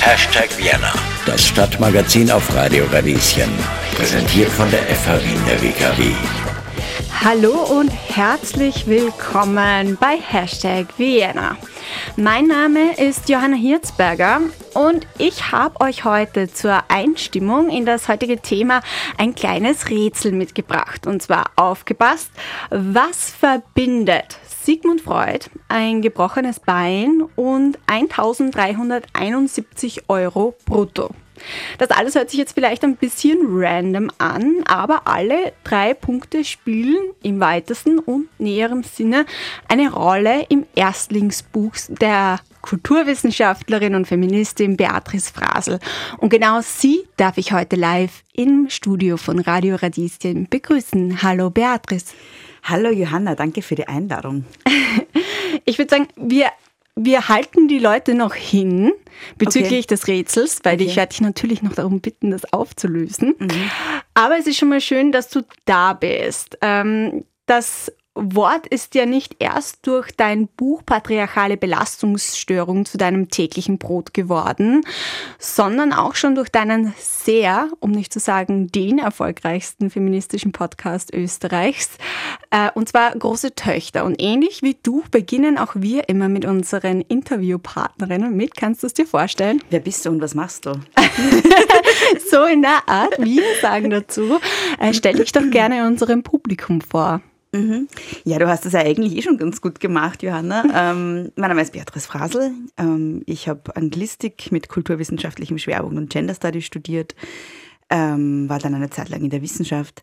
Hashtag Vienna, das Stadtmagazin auf Radio Radieschen. Präsentiert von der FH Wien der WKW. Hallo und herzlich willkommen bei Hashtag Vienna. Mein Name ist Johanna Hirzberger und ich habe euch heute zur Einstimmung in das heutige Thema ein kleines Rätsel mitgebracht. Und zwar aufgepasst, was verbindet Sigmund Freud ein gebrochenes Bein und 1371 Euro brutto? Das alles hört sich jetzt vielleicht ein bisschen random an, aber alle drei Punkte spielen im weitesten und näheren Sinne eine Rolle im Erstlingsbuch der Kulturwissenschaftlerin und Feministin Beatrice Frasel. Und genau sie darf ich heute live im Studio von Radio Radieschen begrüßen. Hallo Beatrice. Hallo Johanna, danke für die Einladung. ich würde sagen, wir wir halten die Leute noch hin bezüglich okay. des Rätsels, weil okay. ich werde dich natürlich noch darum bitten, das aufzulösen. Mhm. Aber es ist schon mal schön, dass du da bist. Ähm, das Wort ist ja nicht erst durch dein Buch Patriarchale Belastungsstörung zu deinem täglichen Brot geworden, sondern auch schon durch deinen sehr, um nicht zu sagen den erfolgreichsten feministischen Podcast Österreichs, und zwar Große Töchter. Und ähnlich wie du beginnen auch wir immer mit unseren Interviewpartnerinnen mit. Kannst du es dir vorstellen? Wer bist du und was machst du? so in der Art, wir sagen dazu, äh, stell dich doch gerne unserem Publikum vor. Mhm. Ja, du hast das ja eigentlich eh schon ganz gut gemacht, Johanna. Ähm, mein Name ist Beatrice Frasel. Ähm, ich habe Anglistik mit kulturwissenschaftlichem Schwerpunkt und Gender Studies studiert, ähm, war dann eine Zeit lang in der Wissenschaft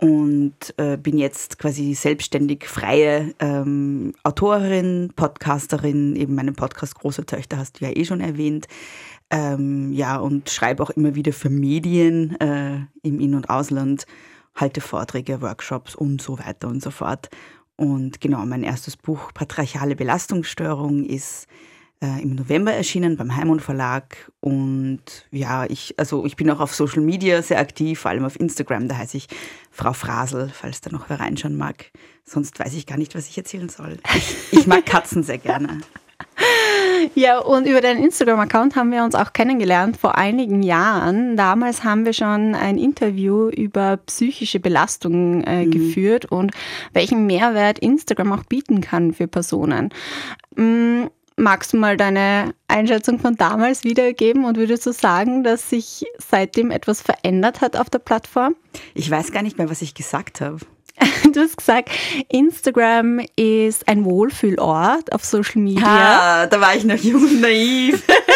und äh, bin jetzt quasi selbstständig freie ähm, Autorin, Podcasterin, eben meinen Podcast Große Töchter hast du ja eh schon erwähnt. Ähm, ja, und schreibe auch immer wieder für Medien äh, im In- und Ausland halte Vorträge, Workshops und so weiter und so fort. Und genau, mein erstes Buch Patriarchale Belastungsstörung ist äh, im November erschienen beim Heimund Verlag. Und ja, ich, also ich bin auch auf Social Media sehr aktiv, vor allem auf Instagram. Da heiße ich Frau Frasel, falls da noch wer reinschauen mag. Sonst weiß ich gar nicht, was ich erzählen soll. Ich, ich mag Katzen sehr gerne. Ja, und über deinen Instagram-Account haben wir uns auch kennengelernt vor einigen Jahren. Damals haben wir schon ein Interview über psychische Belastung äh, mhm. geführt und welchen Mehrwert Instagram auch bieten kann für Personen. Mhm. Magst du mal deine Einschätzung von damals wiedergeben und würdest du sagen, dass sich seitdem etwas verändert hat auf der Plattform? Ich weiß gar nicht mehr, was ich gesagt habe. Du hast gesagt, Instagram ist ein Wohlfühlort auf Social Media. Ah, da war ich noch jung und naiv.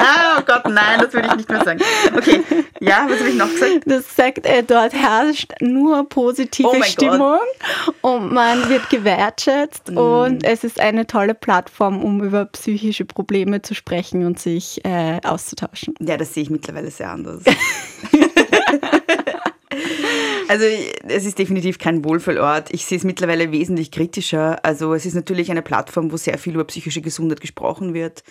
oh Gott, nein, das würde ich nicht mehr sagen. Okay, ja, was habe ich noch gesagt? Das sagt, äh, dort herrscht nur positive oh Stimmung Gott. und man wird gewertschätzt mm. und es ist eine tolle Plattform, um über psychische Probleme zu sprechen und sich äh, auszutauschen. Ja, das sehe ich mittlerweile sehr anders. Also es ist definitiv kein Wohlfühlort. Ich sehe es mittlerweile wesentlich kritischer. Also es ist natürlich eine Plattform, wo sehr viel über psychische Gesundheit gesprochen wird.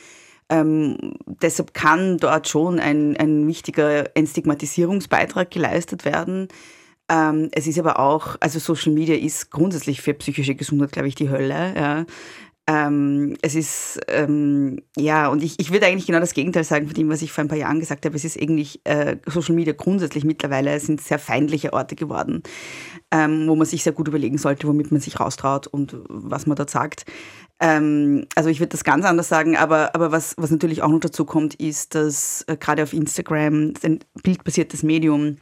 Ähm, deshalb kann dort schon ein, ein wichtiger Entstigmatisierungsbeitrag geleistet werden. Ähm, es ist aber auch, also Social Media ist grundsätzlich für psychische Gesundheit, glaube ich, die Hölle. Ja. Ähm, es ist, ähm, ja, und ich, ich würde eigentlich genau das Gegenteil sagen von dem, was ich vor ein paar Jahren gesagt habe. Es ist eigentlich, äh, Social Media grundsätzlich mittlerweile sind sehr feindliche Orte geworden, ähm, wo man sich sehr gut überlegen sollte, womit man sich raustraut und was man dort sagt. Ähm, also ich würde das ganz anders sagen, aber, aber was, was natürlich auch noch dazu kommt, ist, dass äh, gerade auf Instagram ein bildbasiertes Medium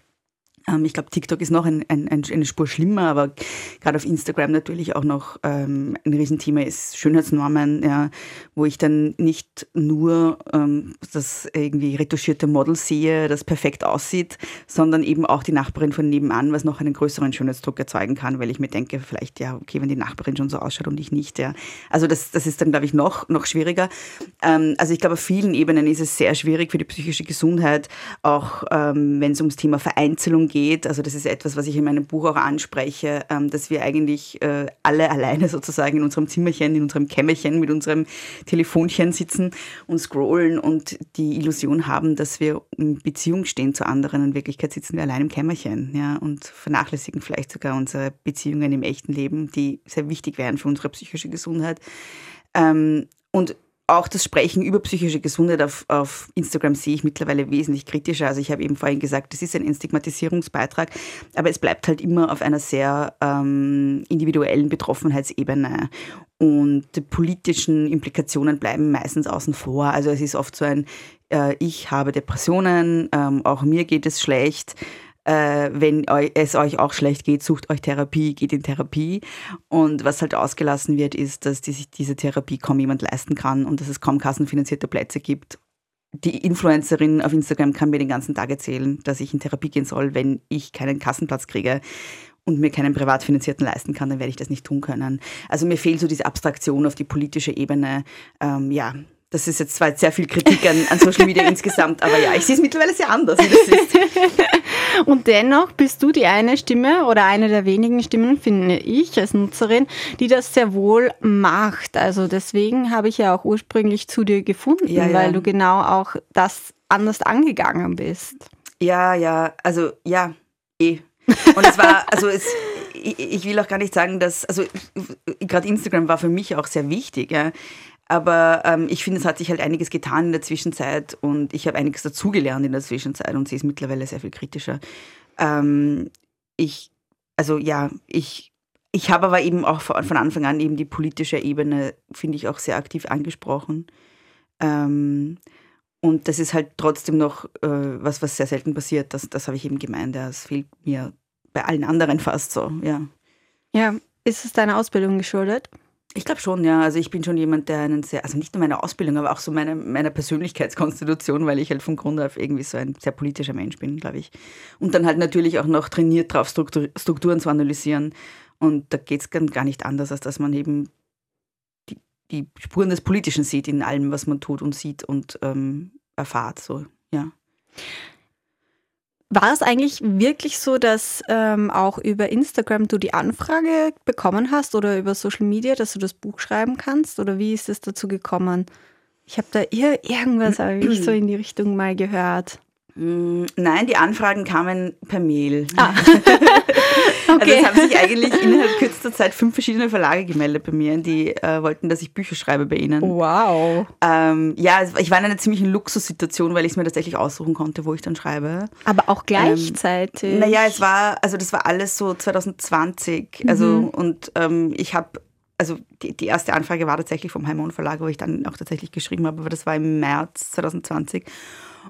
ähm, ich glaube, TikTok ist noch ein, ein, eine Spur schlimmer, aber gerade auf Instagram natürlich auch noch ähm, ein Riesenthema ist Schönheitsnormen, ja, wo ich dann nicht nur ähm, das irgendwie retuschierte Model sehe, das perfekt aussieht, sondern eben auch die Nachbarin von nebenan, was noch einen größeren Schönheitsdruck erzeugen kann, weil ich mir denke, vielleicht, ja, okay, wenn die Nachbarin schon so ausschaut und ich nicht, ja. Also das, das ist dann, glaube ich, noch, noch schwieriger. Ähm, also ich glaube, auf vielen Ebenen ist es sehr schwierig für die psychische Gesundheit, auch ähm, wenn es ums Thema Vereinzelung geht geht, also das ist etwas, was ich in meinem Buch auch anspreche, ähm, dass wir eigentlich äh, alle alleine sozusagen in unserem Zimmerchen, in unserem Kämmerchen mit unserem Telefonchen sitzen und scrollen und die Illusion haben, dass wir in Beziehung stehen zu anderen. In Wirklichkeit sitzen wir allein im Kämmerchen ja, und vernachlässigen vielleicht sogar unsere Beziehungen im echten Leben, die sehr wichtig wären für unsere psychische Gesundheit. Ähm, und auch das Sprechen über psychische Gesundheit auf, auf Instagram sehe ich mittlerweile wesentlich kritischer. Also ich habe eben vorhin gesagt, das ist ein Entstigmatisierungsbeitrag, aber es bleibt halt immer auf einer sehr ähm, individuellen Betroffenheitsebene. Und die politischen Implikationen bleiben meistens außen vor. Also es ist oft so ein, äh, ich habe Depressionen, ähm, auch mir geht es schlecht äh, wenn es euch auch schlecht geht, sucht euch Therapie, geht in Therapie. Und was halt ausgelassen wird, ist, dass die, sich diese Therapie kaum jemand leisten kann und dass es kaum kassenfinanzierte Plätze gibt. Die Influencerin auf Instagram kann mir den ganzen Tag erzählen, dass ich in Therapie gehen soll, wenn ich keinen Kassenplatz kriege und mir keinen privat finanzierten leisten kann, dann werde ich das nicht tun können. Also mir fehlt so diese Abstraktion auf die politische Ebene. Ähm, ja, das ist jetzt zwar sehr viel Kritik an, an Social Media insgesamt, aber ja, ich sehe es mittlerweile sehr anders. Und dennoch bist du die eine Stimme oder eine der wenigen Stimmen, finde ich als Nutzerin, die das sehr wohl macht. Also deswegen habe ich ja auch ursprünglich zu dir gefunden, ja, ja. weil du genau auch das anders angegangen bist. Ja, ja, also ja, eh. Und es war, also es, ich, ich will auch gar nicht sagen, dass, also gerade Instagram war für mich auch sehr wichtig. Ja. Aber ähm, ich finde, es hat sich halt einiges getan in der Zwischenzeit und ich habe einiges dazugelernt in der Zwischenzeit und sie ist mittlerweile sehr viel kritischer. Ähm, ich, also ja, ich, ich habe aber eben auch von Anfang an eben die politische Ebene, finde ich, auch sehr aktiv angesprochen. Ähm, und das ist halt trotzdem noch äh, was, was sehr selten passiert. Das, das habe ich eben gemeint. Das fehlt mir bei allen anderen fast so, ja. Ja, ist es deiner Ausbildung geschuldet? Ich glaube schon, ja. Also ich bin schon jemand, der einen sehr, also nicht nur meine Ausbildung, aber auch so meine, meine Persönlichkeitskonstitution, weil ich halt vom Grunde auf irgendwie so ein sehr politischer Mensch bin, glaube ich. Und dann halt natürlich auch noch trainiert drauf, Struktur, Strukturen zu analysieren. Und da geht es gar nicht anders, als dass man eben die, die, Spuren des Politischen sieht in allem, was man tut und sieht und ähm, erfahrt. So, ja. War es eigentlich wirklich so, dass ähm, auch über Instagram du die Anfrage bekommen hast oder über Social Media, dass du das Buch schreiben kannst? Oder wie ist es dazu gekommen? Ich habe da irgendwas hab ich so in die Richtung mal gehört. Mm, nein, die Anfragen kamen per Mail. Ah. Also okay. Also es haben sich eigentlich innerhalb kürzester Zeit fünf verschiedene Verlage gemeldet bei mir, die äh, wollten, dass ich Bücher schreibe bei ihnen. Wow. Ähm, ja, ich war in einer ziemlichen Luxussituation, weil ich es mir tatsächlich aussuchen konnte, wo ich dann schreibe. Aber auch gleichzeitig. Ähm, naja, es war, also das war alles so 2020. Also mhm. und ähm, ich habe also die, die, erste Anfrage war tatsächlich vom Heimon Verlag, wo ich dann auch tatsächlich geschrieben habe, aber das war im März 2020.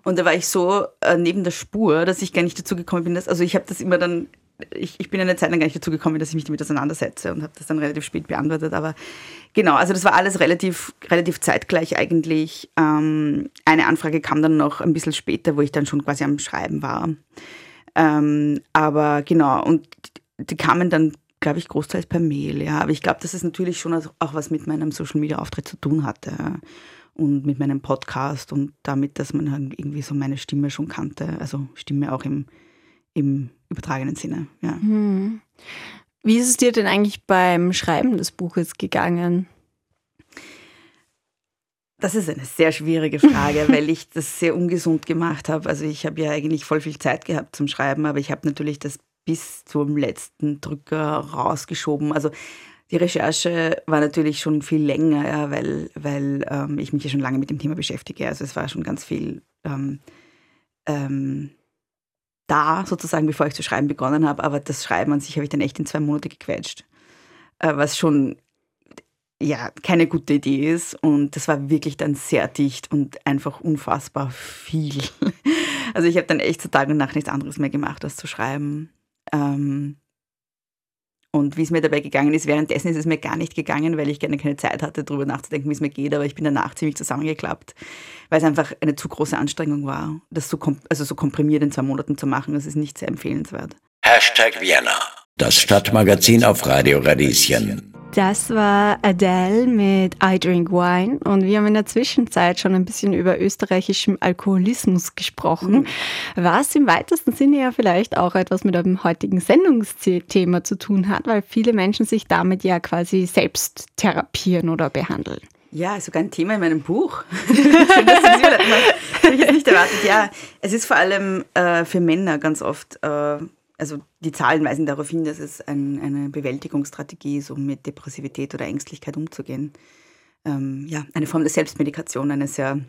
Und da war ich so äh, neben der Spur, dass ich gar nicht dazu gekommen bin, dass, also ich habe das immer dann, ich, ich bin eine Zeit lang gar nicht dazu gekommen, dass ich mich damit auseinandersetze und habe das dann relativ spät beantwortet. Aber genau, also das war alles relativ, relativ zeitgleich eigentlich. Ähm, eine Anfrage kam dann noch ein bisschen später, wo ich dann schon quasi am Schreiben war. Ähm, aber genau, und die kamen dann glaube ich, großteils per Mail, ja. Aber ich glaube, dass es natürlich schon auch was mit meinem Social Media Auftritt zu tun hatte und mit meinem Podcast und damit, dass man halt irgendwie so meine Stimme schon kannte. Also Stimme auch im, im übertragenen Sinne. Ja. Hm. Wie ist es dir denn eigentlich beim Schreiben des Buches gegangen? Das ist eine sehr schwierige Frage, weil ich das sehr ungesund gemacht habe. Also ich habe ja eigentlich voll viel Zeit gehabt zum Schreiben, aber ich habe natürlich das bis zum letzten Drücker rausgeschoben. Also die Recherche war natürlich schon viel länger, ja, weil, weil ähm, ich mich ja schon lange mit dem Thema beschäftige. Also es war schon ganz viel ähm, ähm, da, sozusagen, bevor ich zu schreiben begonnen habe. Aber das Schreiben an sich habe ich dann echt in zwei Monate gequetscht. Äh, was schon ja, keine gute Idee ist. Und das war wirklich dann sehr dicht und einfach unfassbar viel. Also ich habe dann echt zu Tag und Nacht nichts anderes mehr gemacht, als zu schreiben. Ähm, und wie es mir dabei gegangen ist, währenddessen ist es mir gar nicht gegangen, weil ich gerne keine Zeit hatte, darüber nachzudenken, wie es mir geht. Aber ich bin danach ziemlich zusammengeklappt, weil es einfach eine zu große Anstrengung war, das so, also so komprimiert in zwei Monaten zu machen. Das ist nicht sehr empfehlenswert. Hashtag Vienna, das Stadtmagazin auf Radio Radieschen. Das war Adele mit I Drink Wine und wir haben in der Zwischenzeit schon ein bisschen über österreichischem Alkoholismus gesprochen, mhm. was im weitesten Sinne ja vielleicht auch etwas mit dem heutigen Sendungsthema zu tun hat, weil viele Menschen sich damit ja quasi selbst therapieren oder behandeln. Ja, sogar ein Thema in meinem Buch. Schön, dass du ich nicht erwartet. Ja, es ist vor allem äh, für Männer ganz oft äh, also die Zahlen weisen darauf hin, dass es ein, eine Bewältigungsstrategie ist, um mit Depressivität oder Ängstlichkeit umzugehen. ähm, ja, eine Form der Selbstmedikation, eine sehr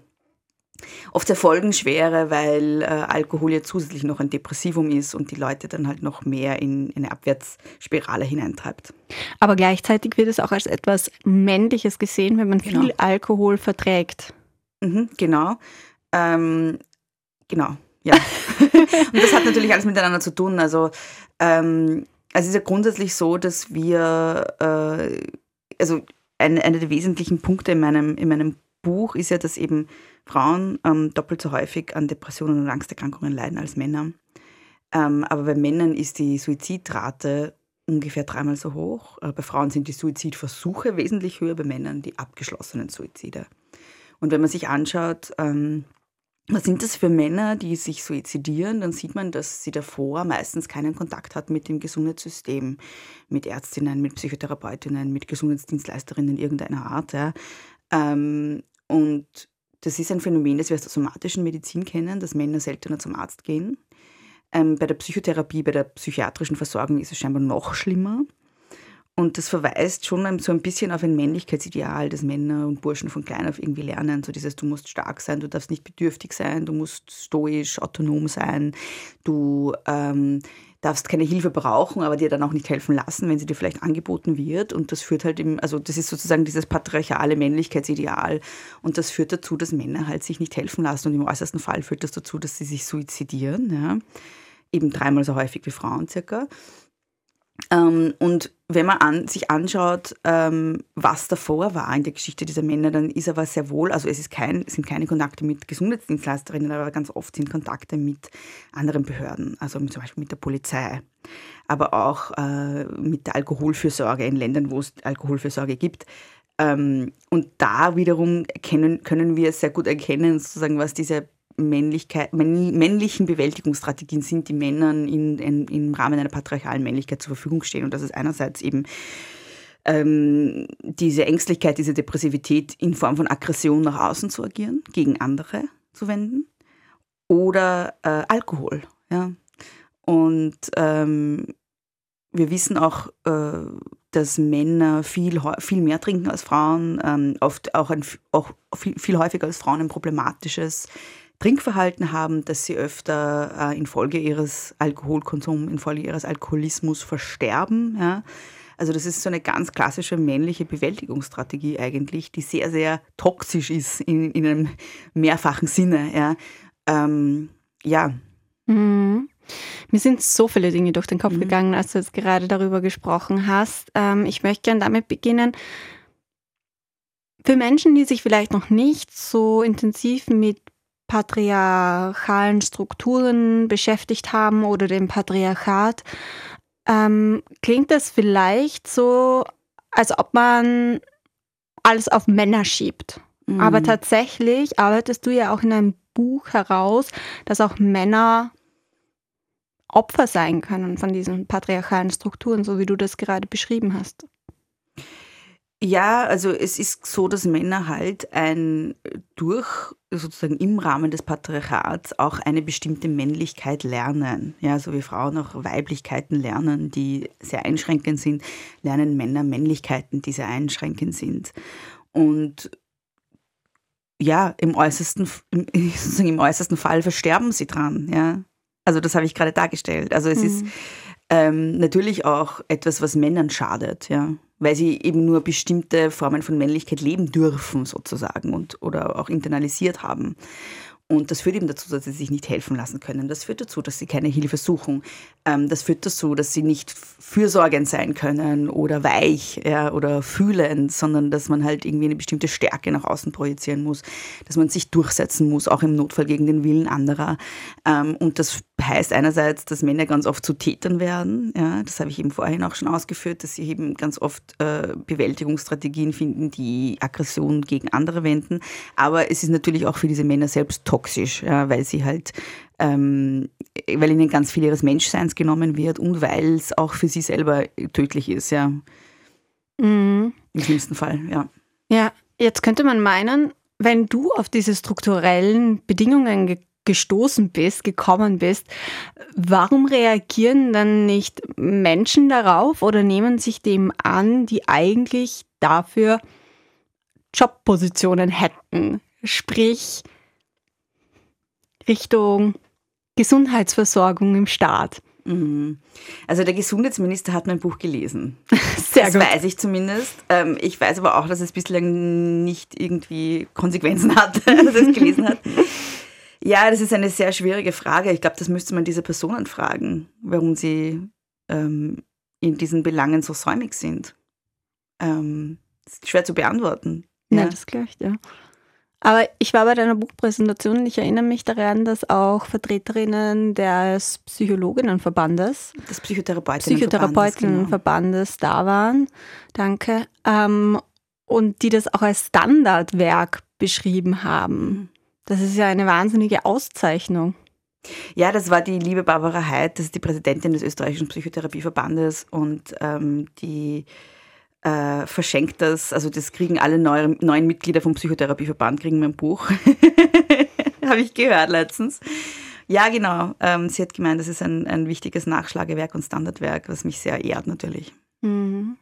oft sehr folgenschwere, weil äh, Alkohol ja zusätzlich noch ein Depressivum ist und die Leute dann halt noch mehr in, in eine Abwärtsspirale hineintreibt. Aber gleichzeitig wird es auch als etwas Männliches gesehen, wenn man genau. viel Alkohol verträgt. Mhm, genau. Ähm, genau, ja. und das hat natürlich alles miteinander zu tun. Also, ähm, also es ist ja grundsätzlich so, dass wir, äh, also ein, einer der wesentlichen Punkte in meinem, in meinem Buch ist ja, dass eben Frauen ähm, doppelt so häufig an Depressionen und Angsterkrankungen leiden als Männer. Ähm, aber bei Männern ist die Suizidrate ungefähr dreimal so hoch. Äh, bei Frauen sind die Suizidversuche wesentlich höher, bei Männern die abgeschlossenen Suizide. Und wenn man sich anschaut, ähm, was sind das für Männer, die sich suizidieren? Dann sieht man, dass sie davor meistens keinen Kontakt hatten mit dem Gesundheitssystem, mit Ärztinnen, mit Psychotherapeutinnen, mit Gesundheitsdienstleisterinnen irgendeiner Art. Ja. Ähm, und das ist ein Phänomen, das wir aus der somatischen Medizin kennen, dass Männer seltener zum Arzt gehen. Ähm, bei der Psychotherapie, bei der psychiatrischen Versorgung ist es scheinbar noch schlimmer. Und das verweist schon so ein bisschen auf ein Männlichkeitsideal, das Männer und Burschen von klein auf irgendwie lernen. So dieses, du musst stark sein, du darfst nicht bedürftig sein, du musst stoisch, autonom sein, du ähm, darfst keine Hilfe brauchen, aber dir dann auch nicht helfen lassen, wenn sie dir vielleicht angeboten wird. Und das führt halt im, also das ist sozusagen dieses patriarchale Männlichkeitsideal. Und das führt dazu, dass Männer halt sich nicht helfen lassen. Und im äußersten Fall führt das dazu, dass sie sich suizidieren. Ja. Eben dreimal so häufig wie Frauen circa. Ähm, und wenn man an, sich anschaut, ähm, was davor war in der Geschichte dieser Männer, dann ist aber sehr wohl, also es kein, sind keine Kontakte mit Gesundheitsdienstleisterinnen, aber ganz oft sind Kontakte mit anderen Behörden, also zum Beispiel mit der Polizei, aber auch äh, mit der Alkoholfürsorge in Ländern, wo es Alkoholfürsorge gibt. Ähm, und da wiederum können, können wir sehr gut erkennen, sozusagen, was diese Männlichen Bewältigungsstrategien sind, die Männern in, in, im Rahmen einer patriarchalen Männlichkeit zur Verfügung stehen. Und das ist einerseits eben ähm, diese Ängstlichkeit, diese Depressivität in Form von Aggression nach außen zu agieren, gegen andere zu wenden, oder äh, Alkohol. Ja. Und ähm, wir wissen auch, äh, dass Männer viel, viel mehr trinken als Frauen, ähm, oft auch, ein, auch viel, viel häufiger als Frauen ein problematisches Trinkverhalten haben, dass sie öfter äh, infolge ihres Alkoholkonsums, infolge ihres Alkoholismus versterben. Ja. Also das ist so eine ganz klassische männliche Bewältigungsstrategie eigentlich, die sehr, sehr toxisch ist in, in einem mehrfachen Sinne. Ja. Ähm, ja. Mhm. Mir sind so viele Dinge durch den Kopf mhm. gegangen, als du jetzt gerade darüber gesprochen hast. Ähm, ich möchte gerne damit beginnen. Für Menschen, die sich vielleicht noch nicht so intensiv mit patriarchalen Strukturen beschäftigt haben oder dem Patriarchat, ähm, klingt das vielleicht so, als ob man alles auf Männer schiebt. Mhm. Aber tatsächlich arbeitest du ja auch in einem Buch heraus, dass auch Männer Opfer sein können von diesen patriarchalen Strukturen, so wie du das gerade beschrieben hast. Ja, also es ist so, dass Männer halt ein durch sozusagen im Rahmen des Patriarchats auch eine bestimmte Männlichkeit lernen. Ja, so wie Frauen auch Weiblichkeiten lernen, die sehr einschränkend sind, lernen Männer Männlichkeiten, die sehr einschränkend sind. Und ja, im äußersten, im, sozusagen im äußersten Fall versterben sie dran. Ja, also das habe ich gerade dargestellt. Also es mhm. ist ähm, natürlich auch etwas, was Männern schadet. Ja weil sie eben nur bestimmte Formen von Männlichkeit leben dürfen sozusagen und oder auch internalisiert haben. Und das führt eben dazu, dass sie sich nicht helfen lassen können. Das führt dazu, dass sie keine Hilfe suchen. Ähm, das führt dazu, dass sie nicht fürsorgend sein können oder weich ja, oder fühlend, sondern dass man halt irgendwie eine bestimmte Stärke nach außen projizieren muss, dass man sich durchsetzen muss, auch im Notfall gegen den Willen anderer. Ähm, und das heißt einerseits, dass Männer ganz oft zu Tätern werden. Ja, das habe ich eben vorhin auch schon ausgeführt, dass sie eben ganz oft äh, Bewältigungsstrategien finden, die Aggression gegen andere wenden. Aber es ist natürlich auch für diese Männer selbst toxisch, ja, weil sie halt ähm, weil ihnen ganz viel ihres Menschseins genommen wird und weil es auch für sie selber tödlich ist, ja. Mhm. Im schlimmsten Fall, ja. Ja, jetzt könnte man meinen, wenn du auf diese strukturellen Bedingungen ge gestoßen bist, gekommen bist, warum reagieren dann nicht Menschen darauf oder nehmen sich dem an, die eigentlich dafür Jobpositionen hätten. Sprich Richtung Gesundheitsversorgung im Staat. Mhm. Also der Gesundheitsminister hat mein Buch gelesen. Sehr das gut. weiß ich zumindest. Ähm, ich weiß aber auch, dass es bislang nicht irgendwie Konsequenzen hat, dass er es gelesen hat. Ja, das ist eine sehr schwierige Frage. Ich glaube, das müsste man diese Personen fragen, warum sie ähm, in diesen Belangen so säumig sind. Ähm, das ist schwer zu beantworten. Ja, ja das glaube ich, ja. Aber ich war bei deiner Buchpräsentation und ich erinnere mich daran, dass auch Vertreterinnen des Psychologinnenverbandes, des Psychotherapeutinnenverbandes, Psychotherapeutinnenverbandes genau. da waren. Danke. Ähm, und die das auch als Standardwerk beschrieben haben. Mhm. Das ist ja eine wahnsinnige Auszeichnung. Ja, das war die liebe Barbara Heid, das ist die Präsidentin des österreichischen Psychotherapieverbandes und ähm, die äh, verschenkt das, also das kriegen alle neue, neuen Mitglieder vom Psychotherapieverband, kriegen mein Buch. Habe ich gehört letztens. Ja, genau. Ähm, sie hat gemeint, das ist ein, ein wichtiges Nachschlagewerk und Standardwerk, was mich sehr ehrt natürlich. Mhm.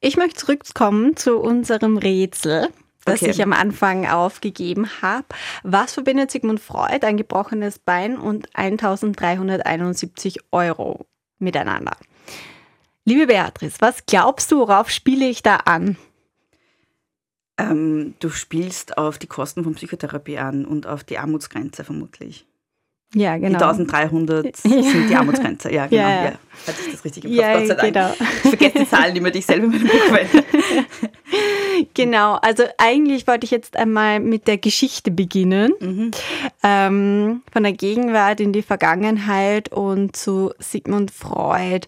Ich möchte zurückkommen zu unserem Rätsel, das okay. ich am Anfang aufgegeben habe. Was verbindet Sigmund Freud, ein gebrochenes Bein und 1371 Euro miteinander? Liebe Beatrice, was glaubst du, worauf spiele ich da an? Ähm, du spielst auf die Kosten von Psychotherapie an und auf die Armutsgrenze vermutlich. Ja, genau. Die 1300 sind die Armutsgrenze. Ja, genau. Ja, ja. Hatte ich das richtig im Kopf, ja, Gott sei Dank. Genau. Ich vergesse die Zahlen immer, die ich selber in meinem Buch verwende. Genau, also eigentlich wollte ich jetzt einmal mit der Geschichte beginnen. Mhm. Ähm, von der Gegenwart in die Vergangenheit und zu Sigmund Freud.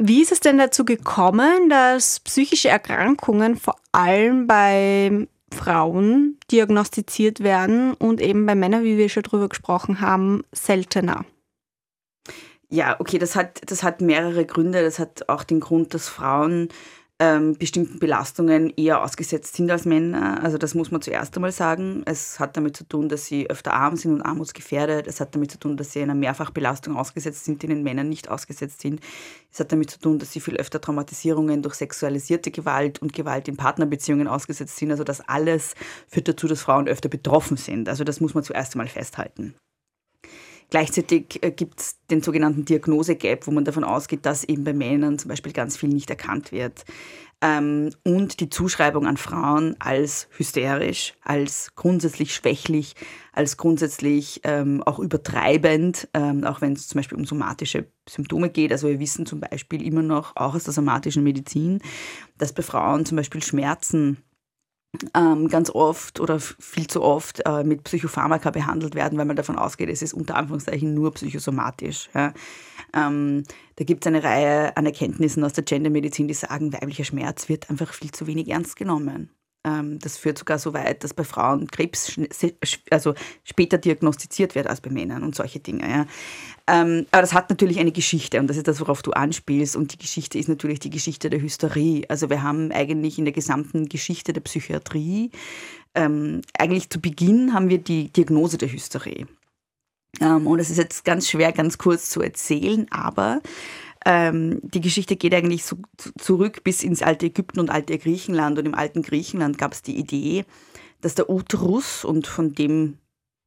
Wie ist es denn dazu gekommen, dass psychische Erkrankungen vor allem bei Frauen diagnostiziert werden und eben bei Männern, wie wir schon drüber gesprochen haben, seltener? Ja, okay, das hat, das hat mehrere Gründe. Das hat auch den Grund, dass Frauen ähm, bestimmten Belastungen eher ausgesetzt sind als Männer. Also das muss man zuerst einmal sagen. Es hat damit zu tun, dass sie öfter arm sind und armutsgefährdet. Es hat damit zu tun, dass sie einer Mehrfachbelastung ausgesetzt sind, die den Männern nicht ausgesetzt sind. Es hat damit zu tun, dass sie viel öfter Traumatisierungen durch sexualisierte Gewalt und Gewalt in Partnerbeziehungen ausgesetzt sind. Also das alles führt dazu, dass Frauen öfter betroffen sind. Also das muss man zuerst einmal festhalten. Gleichzeitig äh, gibt es den sogenannten Diagnose-Gap, wo man davon ausgeht, dass eben bei Männern zum Beispiel ganz viel nicht erkannt wird. Ähm, und die Zuschreibung an Frauen als hysterisch, als grundsätzlich schwächlich, als grundsätzlich ähm, auch übertreibend, ähm, auch wenn es zum Beispiel um somatische Symptome geht. Also wir wissen zum Beispiel immer noch, auch aus der somatischen Medizin, dass bei Frauen zum Beispiel Schmerzen ähm, ganz oft oder viel zu oft äh, mit Psychopharmaka behandelt werden, weil man davon ausgeht, es ist unter Anführungszeichen nur psychosomatisch. Ja. Ähm, da gibt es eine Reihe an Erkenntnissen aus der Gendermedizin, die sagen, weiblicher Schmerz wird einfach viel zu wenig ernst genommen. Ähm, das führt sogar so weit, dass bei Frauen Krebs also später diagnostiziert wird als bei Männern und solche Dinge. Ja. Ähm, aber das hat natürlich eine Geschichte und das ist das, worauf du anspielst. Und die Geschichte ist natürlich die Geschichte der Hysterie. Also wir haben eigentlich in der gesamten Geschichte der Psychiatrie, ähm, eigentlich zu Beginn haben wir die Diagnose der Hysterie. und es ist jetzt ganz schwer, ganz kurz zu erzählen, aber ähm, die Geschichte geht eigentlich so zurück bis ins alte Ägypten und alte Griechenland. Und im alten Griechenland gab es die Idee, dass der Uterus und von dem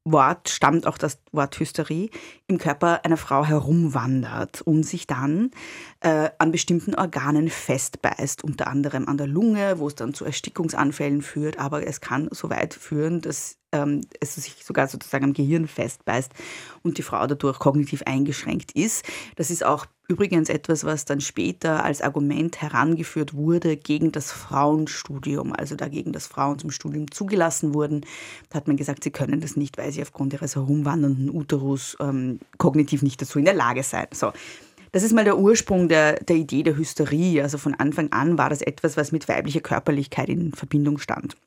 Wort stammt auch das Wort Hysterie, im Körper einer Frau herumwandert und sich dann äh, an bestimmten Organen festbeißt, unter anderem an der Lunge, wo es dann zu Erstickungsanfällen führt, aber es kann so weit führen, dass ähm, es sich sogar sozusagen am Gehirn festbeißt und die Frau dadurch kognitiv eingeschränkt ist. Das ist auch übrigens etwas, was dann später als Argument herangeführt wurde gegen das Frauenstudium, also dagegen, dass Frauen zum Studium zugelassen wurden. Da hat man gesagt, sie können das nicht, weil sie aufgrund ihres herumwandernden Uterus ähm, kognitiv nicht dazu in der Lage seien. So. Das ist mal der Ursprung der, der Idee der Hysterie. Also von Anfang an war das etwas, was mit weiblicher Körperlichkeit in Verbindung stand.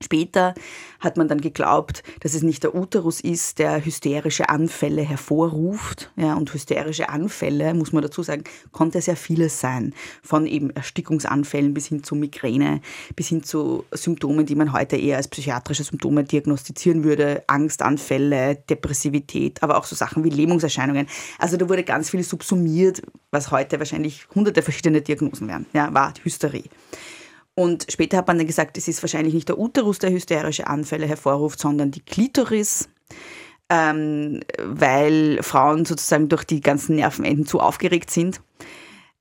Später hat man dann geglaubt, dass es nicht der Uterus ist, der hysterische Anfälle hervorruft. Ja, und hysterische Anfälle, muss man dazu sagen, konnte sehr vieles sein. Von eben Erstickungsanfällen bis hin zu Migräne, bis hin zu Symptomen, die man heute eher als psychiatrische Symptome diagnostizieren würde. Angstanfälle, Depressivität, aber auch so Sachen wie Lähmungserscheinungen. Also da wurde ganz viel subsumiert, was heute wahrscheinlich hunderte verschiedene Diagnosen wären. Ja, war Hysterie. Und später hat man dann gesagt, es ist wahrscheinlich nicht der Uterus, der hysterische Anfälle hervorruft, sondern die Klitoris, ähm, weil Frauen sozusagen durch die ganzen Nervenenden zu aufgeregt sind.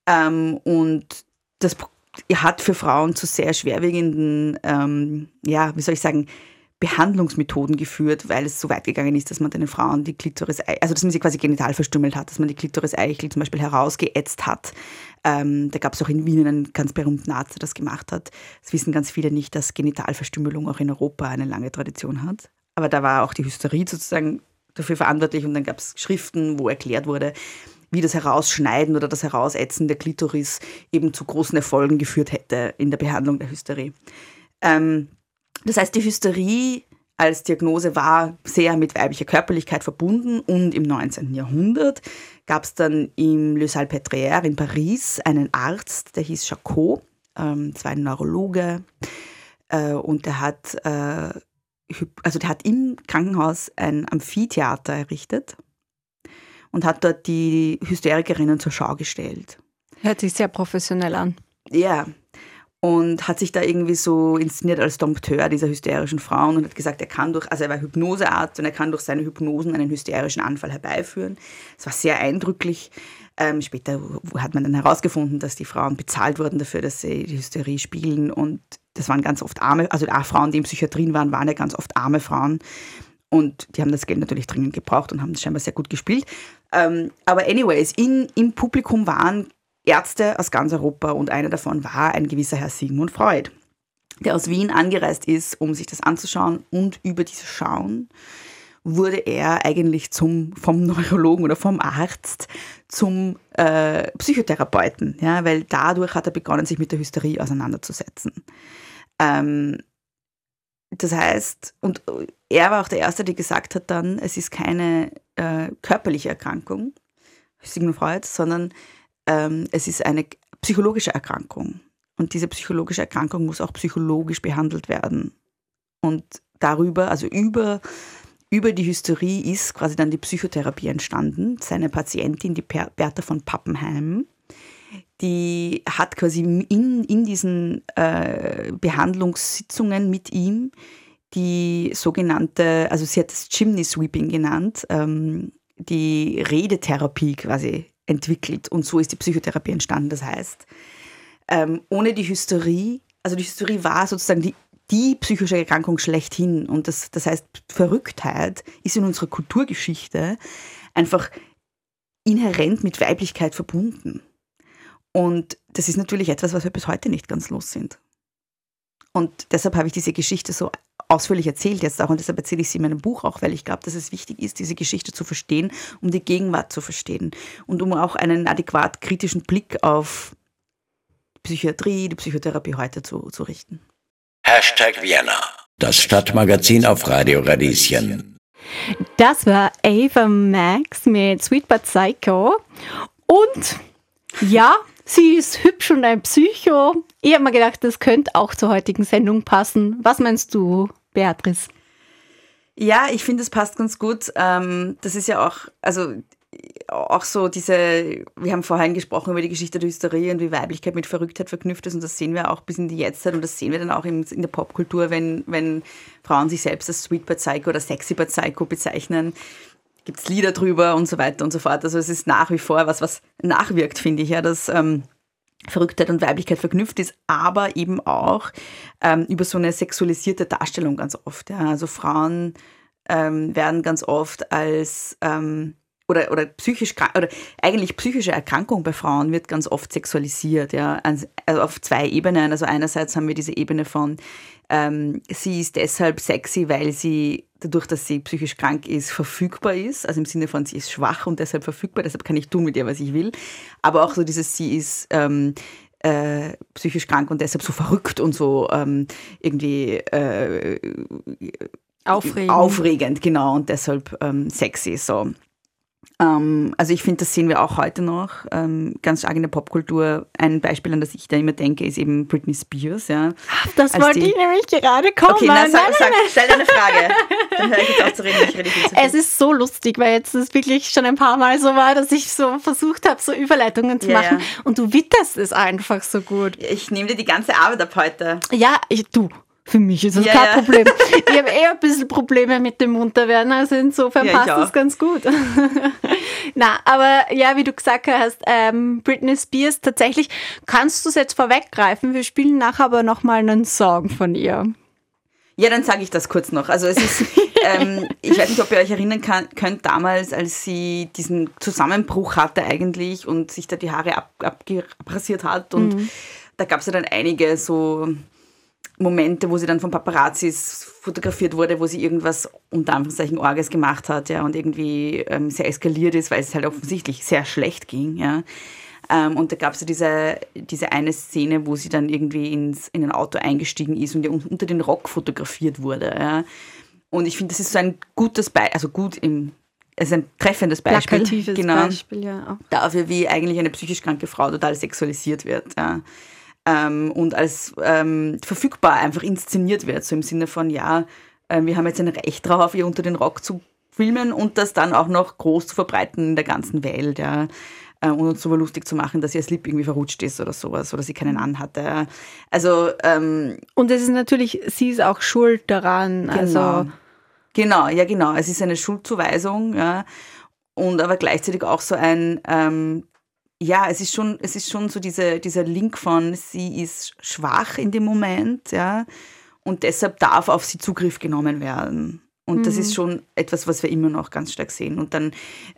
Ähm, und das hat für Frauen zu sehr schwerwiegenden, ähm, ja, wie soll ich sagen, Behandlungsmethoden geführt, weil es so weit gegangen ist, dass man den Frauen die Klitoris, also dass man sie quasi genital verstümmelt hat, dass man die Klitoris-Eichel zum Beispiel herausgeätzt hat. Ähm, da gab es auch in Wien einen ganz berühmten Arzt, der das gemacht hat. Das wissen ganz viele nicht, dass Genitalverstümmelung auch in Europa eine lange Tradition hat. Aber da war auch die Hysterie sozusagen dafür verantwortlich und dann gab es Schriften, wo erklärt wurde, wie das Herausschneiden oder das Herausätzen der Klitoris eben zu großen Erfolgen geführt hätte in der Behandlung der Hysterie. Ähm, das heißt, die Hysterie als Diagnose war sehr mit weiblicher Körperlichkeit verbunden und im 19. Jahrhundert gab es dann im Le Salpêtrière in Paris einen Arzt, der hieß Jacot, ähm, das war ein Neurologe äh, und der hat, äh, also der hat im Krankenhaus ein Amphitheater errichtet und hat dort die Hysterikerinnen zur Schau gestellt. Hört sich sehr professionell an. Ja, und hat sich da irgendwie so inszeniert als Dompteur dieser hysterischen Frauen und hat gesagt, er kann durch, also er war Hypnosearzt und er kann durch seine Hypnosen einen hysterischen Anfall herbeiführen. Es war sehr eindrücklich. Ähm, später hat man dann herausgefunden, dass die Frauen bezahlt wurden dafür, dass sie die Hysterie spielen und das waren ganz oft arme, also auch Frauen, die in Psychiatrien waren, waren ja ganz oft arme Frauen und die haben das Geld natürlich dringend gebraucht und haben das scheinbar sehr gut gespielt. Ähm, aber anyways, in, im Publikum waren Ärzte aus ganz Europa und einer davon war ein gewisser Herr Sigmund Freud, der aus Wien angereist ist, um sich das anzuschauen und über dieses Schauen wurde er eigentlich zum, vom Neurologen oder vom Arzt zum äh, Psychotherapeuten, ja, weil dadurch hat er begonnen, sich mit der Hysterie auseinanderzusetzen. Ähm, das heißt, und er war auch der Erste, der gesagt hat dann, es ist keine äh, körperliche Erkrankung, Sigmund Freud, sondern ähm, es ist eine psychologische Erkrankung. Und diese psychologische Erkrankung muss auch psychologisch behandelt werden. Und darüber, also über, über die Hysterie ist quasi dann die Psychotherapie entstanden. Seine Patientin, die Bertha von Pappenheim, die hat quasi in, in diesen äh, Behandlungssitzungen mit ihm die sogenannte, also sie hat das Chimney Sweeping genannt, ähm, die Redetherapie quasi entwickelt. Und so ist die Psychotherapie entstanden. Das heißt, ähm, ohne die Hysterie, also die Hysterie war sozusagen die, die psychische Erkrankung schlechthin. Und das, das heißt, Verrücktheit ist in unserer Kulturgeschichte einfach inhärent mit Weiblichkeit verbunden. Und das ist natürlich etwas, was wir bis heute nicht ganz los sind. Und deshalb habe ich diese Geschichte so ausführlich erzählt jetzt auch und deshalb erzähle ich sie in meinem Buch auch, weil ich glaube, dass es wichtig ist, diese Geschichte zu verstehen, um die Gegenwart zu verstehen und um auch einen adäquat kritischen Blick auf Psychiatrie, die Psychotherapie heute zu, zu richten. Hashtag Vienna, das Stadtmagazin auf Radio Radieschen. Das war Ava Max mit Sweet But Psycho und ja, sie ist hübsch und ein Psycho. Ich habe mir gedacht, das könnte auch zur heutigen Sendung passen. Was meinst du, Beatrice? Ja, ich finde, es passt ganz gut. Ähm, das ist ja auch, also auch so diese, wir haben vorhin gesprochen über die Geschichte der Hysterie und wie Weiblichkeit mit Verrücktheit verknüpft ist und das sehen wir auch bis in die Jetztzeit und das sehen wir dann auch in, der Popkultur, wenn, wenn Frauen sich selbst als Sweet but Psycho oder Sexy but Psycho bezeichnen, gibt es Lieder drüber und so weiter und so fort. Also es ist nach wie vor was, was nachwirkt, finde ich ja, dass ähm, Verrücktheit und Weiblichkeit verknüpft ist, aber eben auch ähm, über so eine sexualisierte Darstellung ganz oft. Ja. Also Frauen ähm, werden ganz oft als ähm, oder, oder psychisch oder eigentlich psychische Erkrankung bei Frauen wird ganz oft sexualisiert, ja, also auf zwei Ebenen. Also einerseits haben wir diese Ebene von ähm, sie ist deshalb sexy, weil sie dadurch, dass sie psychisch krank ist, verfügbar ist. Also im Sinne von, sie ist schwach und deshalb verfügbar, deshalb kann ich tun mit ihr, was ich will. Aber auch so dieses, sie ist ähm, äh, psychisch krank und deshalb so verrückt und so ähm, irgendwie äh, aufregend. aufregend, genau, und deshalb ähm, sexy. So. Ähm, also ich finde, das sehen wir auch heute noch ähm, ganz stark in der Popkultur. Ein Beispiel, an das ich da immer denke, ist eben Britney Spears. Ja. Das Als wollte die, ich nämlich gerade kommen. Okay, na, sag, sag, stell deine Frage. dann höre ich jetzt auf zu reden. Ich rede viel zu viel. Es ist so lustig, weil jetzt es wirklich schon ein paar Mal so war, dass ich so versucht habe, so Überleitungen zu ja, machen. Ja. Und du witterst es einfach so gut. Ich nehme dir die ganze Arbeit ab heute. Ja, ich, du, für mich ist das ja, kein ja. Problem. Ich habe eher ein bisschen Probleme mit dem Munterwerden, also insofern ja, passt das ganz gut. Na, aber ja, wie du gesagt hast, ähm, Britney Spears, tatsächlich kannst du es jetzt vorweggreifen. Wir spielen nachher aber nochmal einen Song von ihr. Ja, dann sage ich das kurz noch. Also es ist, ähm, ich weiß nicht, ob ihr euch erinnern kann, könnt, damals, als sie diesen Zusammenbruch hatte eigentlich und sich da die Haare ab, abrasiert hat und mhm. da gab es ja dann einige so Momente, wo sie dann von Paparazzis fotografiert wurde, wo sie irgendwas unter Anführungszeichen Orges gemacht hat, ja, und irgendwie ähm, sehr eskaliert ist, weil es halt offensichtlich sehr schlecht ging, ja. Ähm, und da gab es ja diese, diese eine Szene, wo sie dann irgendwie ins, in ein Auto eingestiegen ist und ja unter den Rock fotografiert wurde, ja. Und ich finde, das ist so ein gutes Beispiel, also gut im, es ist ein treffendes Beispiel. Genau, Beispiel, ja. Dafür, wie eigentlich eine psychisch kranke Frau total sexualisiert wird, ja ähm, und als ähm, verfügbar einfach inszeniert wird, so im Sinne von, ja, äh, wir haben jetzt ein Recht darauf, ihr unter den Rock zu filmen und das dann auch noch groß zu verbreiten in der ganzen Welt, ja. Äh, und uns so lustig zu machen, dass ihr Slip irgendwie verrutscht ist oder sowas oder sie keinen anhatte. Also ähm, und es ist natürlich, sie ist auch schuld daran. Genau. Also genau, ja genau. Es ist eine Schuldzuweisung, ja, und aber gleichzeitig auch so ein ähm, ja, es ist schon, es ist schon so diese, dieser Link von, sie ist schwach in dem Moment, ja, und deshalb darf auf sie Zugriff genommen werden. Und mhm. das ist mhm. schon etwas, was wir immer noch ganz stark sehen. Und dann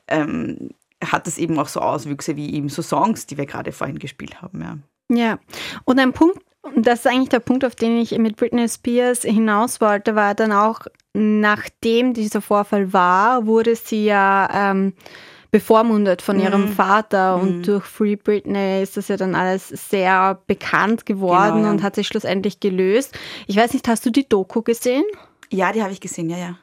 ähm, hat das eben auch so Auswüchse wie eben so Songs, die wir gerade vorhin gespielt haben, ja. Ja, und ein Punkt, das ist eigentlich der Punkt, auf den ich mit Britney Spears hinaus wollte, war dann auch, nachdem dieser Vorfall war, wurde sie ja ähm, bevormundet von ihrem mhm. Vater und mhm. durch Free Britney ist das ja dann alles sehr bekannt geworden genau, ja. und hat sich schlussendlich gelöst. Ich weiß nicht, hast du die Doku gesehen? Ja, die habe ich gesehen, ja, ja.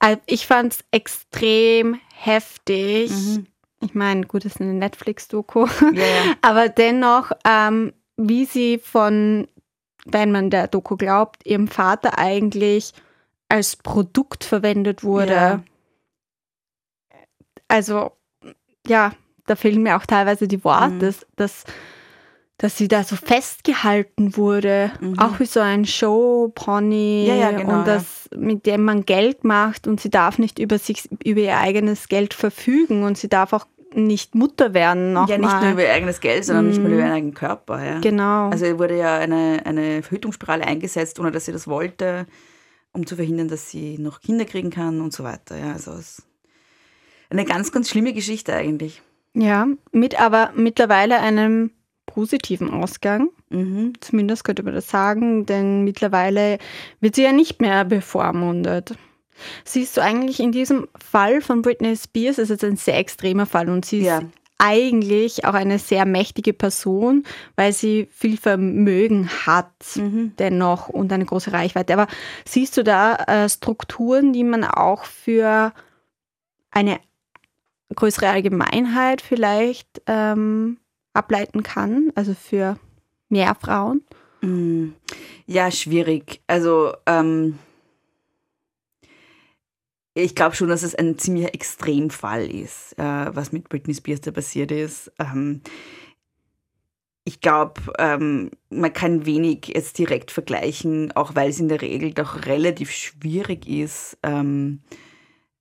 Äh, ich fand es extrem heftig. Mhm. Ich meine, gut, es ist eine Netflix-Doku, ja, ja. aber dennoch, ähm, wie sie von, wenn man der Doku glaubt, ihrem Vater eigentlich als Produkt verwendet wurde. Also ja, da fehlen mir auch teilweise die Worte, mhm. dass, dass, dass sie da so festgehalten wurde, mhm. auch wie so ein Showpony ja, ja, genau, und das, ja. mit dem man Geld macht und sie darf nicht über sich, über ihr eigenes Geld verfügen und sie darf auch nicht Mutter werden. Noch ja, nicht mal. nur über ihr eigenes Geld, sondern mm. nicht mal über mhm. ihren eigenen Körper. Ja. Genau. Also wurde ja eine, eine Verhütungsspirale eingesetzt, ohne dass sie das wollte, um zu verhindern, dass sie noch Kinder kriegen kann und so weiter. Ja, also es eine ganz, ganz schlimme Geschichte eigentlich. Ja, mit aber mittlerweile einem positiven Ausgang. Mhm. Zumindest könnte man das sagen, denn mittlerweile wird sie ja nicht mehr bevormundet. Siehst du eigentlich in diesem Fall von Britney Spears, das ist jetzt ein sehr extremer Fall und sie ja. ist eigentlich auch eine sehr mächtige Person, weil sie viel Vermögen hat mhm. dennoch und eine große Reichweite. Aber siehst du da äh, Strukturen, die man auch für eine größere Allgemeinheit vielleicht ähm, ableiten kann, also für mehr Frauen? Mm, ja, schwierig. Also ähm, ich glaube schon, dass es ein ziemlicher Extremfall ist, äh, was mit Britney Spears da passiert ist. Ähm, ich glaube, ähm, man kann wenig jetzt direkt vergleichen, auch weil es in der Regel doch relativ schwierig ist, ähm,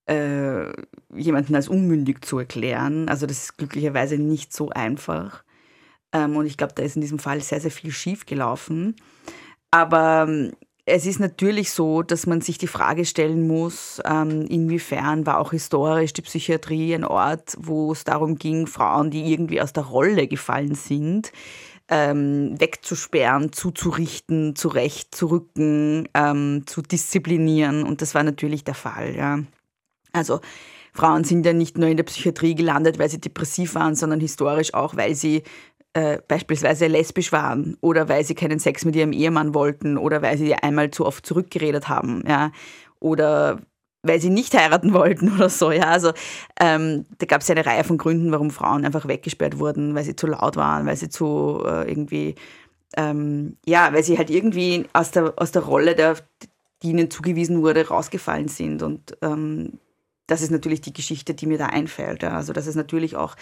äh, jemanden als unmündig zu erklären. Also das ist glücklicherweise nicht so einfach. Ähm, und ich glaube, da ist in diesem Fall sehr, sehr viel schief gelaufen. Aber ähm, es ist natürlich so, dass man sich die Frage stellen muss, ähm, inwiefern war auch historisch die Psychiatrie ein Ort, wo es darum ging, Frauen, die irgendwie aus der Rolle gefallen sind, ähm, wegzusperren, zuzurichten, zurecht zu rücken, ähm, zu disziplinieren. Und das war natürlich der Fall, ja. Also Frauen sind ja nicht nur in der Psychiatrie gelandet, weil sie depressiv waren, sondern historisch auch, weil sie äh, beispielsweise lesbisch waren oder weil sie keinen Sex mit ihrem Ehemann wollten oder weil sie einmal zu oft zurückgeredet haben, ja, oder weil sie nicht heiraten wollten oder so, ja. Also ähm, da gab es eine Reihe von Gründen, warum Frauen einfach weggesperrt wurden, weil sie zu laut waren, weil sie zu äh, irgendwie, ähm, ja, weil sie halt irgendwie aus der, aus der Rolle der, die ihnen zugewiesen wurde, rausgefallen sind. Und ähm, das ist natürlich die Geschichte, die mir da einfällt. Ja. Also dass es natürlich auch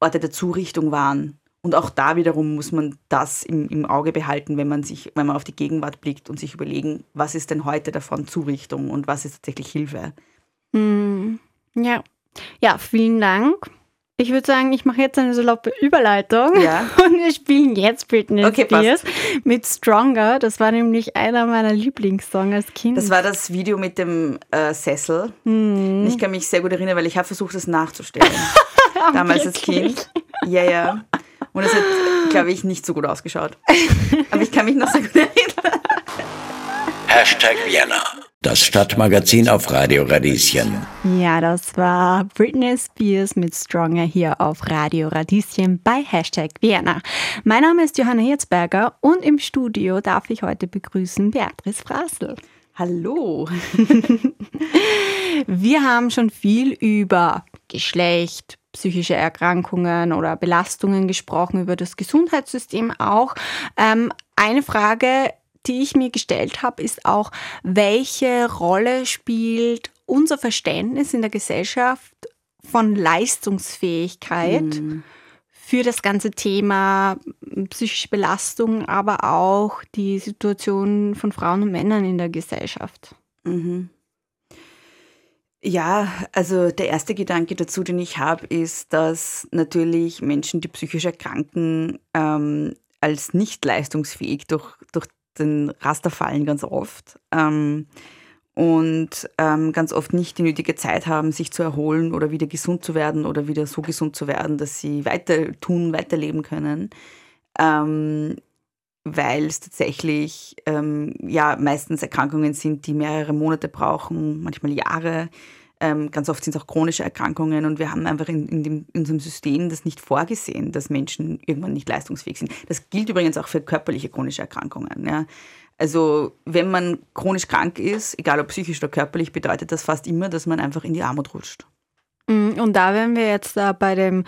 Orte der Zurichtung waren. Und auch da wiederum muss man das im, im Auge behalten, wenn man sich, wenn man auf die Gegenwart blickt und sich überlegen, was ist denn heute davon Zurichtung und was ist tatsächlich Hilfe. Mm, ja. Ja, vielen Dank. Ich würde sagen, ich mache jetzt eine saloppe Überleitung. Ja. Und wir spielen jetzt Britney okay, Spears passt. mit Stronger. Das war nämlich einer meiner Lieblingssongs als Kind. Das war das Video mit dem äh, Sessel. Hm. Ich kann mich sehr gut erinnern, weil ich habe versucht, das nachzustellen. Damals als Kind. Ja, ja. Und es hat, glaube ich, nicht so gut ausgeschaut. Aber ich kann mich noch sehr gut erinnern. Hashtag Vienna. Das Stadtmagazin auf Radio Radieschen. Ja, das war Britney Spears mit Stronger hier auf Radio Radieschen bei Hashtag Vienna. Mein Name ist Johanna Hirzberger und im Studio darf ich heute begrüßen Beatrice Frasel. Hallo. Wir haben schon viel über Geschlecht, psychische Erkrankungen oder Belastungen gesprochen, über das Gesundheitssystem auch. Ähm, eine Frage die ich mir gestellt habe, ist auch, welche Rolle spielt unser Verständnis in der Gesellschaft von Leistungsfähigkeit mhm. für das ganze Thema psychische Belastung, aber auch die Situation von Frauen und Männern in der Gesellschaft. Mhm. Ja, also der erste Gedanke dazu, den ich habe, ist, dass natürlich Menschen, die psychisch erkranken, ähm, als nicht leistungsfähig durch, durch den Raster fallen ganz oft. Ähm, und ähm, ganz oft nicht die nötige Zeit haben, sich zu erholen oder wieder gesund zu werden oder wieder so gesund zu werden, dass sie weiter tun, weiterleben können. Ähm, weil es tatsächlich ähm, ja meistens Erkrankungen sind, die mehrere Monate brauchen, manchmal Jahre. Ähm, ganz oft sind es auch chronische Erkrankungen und wir haben einfach in, in, dem, in, unserem System das nicht vorgesehen, dass Menschen irgendwann nicht leistungsfähig sind. Das gilt übrigens auch für körperliche chronische Erkrankungen. Ja. Also wenn man chronisch krank ist, egal ob psychisch oder körperlich, bedeutet das fast immer, dass man einfach in die Armut rutscht. Mm, und da wären wir jetzt da bei dem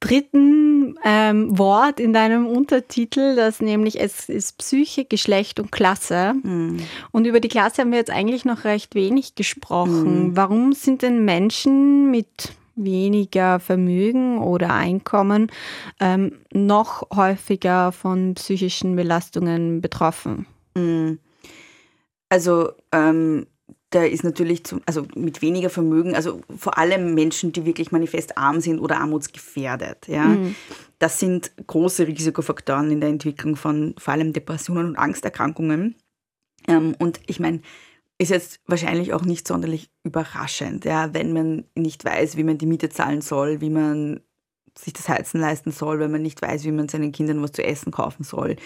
dritten ähm, Wort in deinem Untertitel, das nämlich es ist Psyche, Geschlecht und Klasse. Mhm. Und über die Klasse haben wir jetzt eigentlich noch recht wenig gesprochen. Mhm. Warum sind denn Menschen mit weniger Vermögen oder Einkommen ähm, noch häufiger von psychischen Belastungen betroffen? Mhm. Also ähm, da ist natürlich, zum, also mit weniger Vermögen, also vor allem Menschen, die wirklich manifest arm sind oder armutsgefährdet. Ja? Mhm. Das sind große Risikofaktoren in der Entwicklung von vor allem Depressionen und Angsterkrankungen. Ähm, und ich meine, ist jetzt wahrscheinlich auch nicht sonderlich überraschend, ja, wenn man nicht weiß, wie man die Miete zahlen soll, wie man sich das Heizen leisten soll, wenn man nicht weiß, wie man seinen Kindern was zu essen kaufen soll.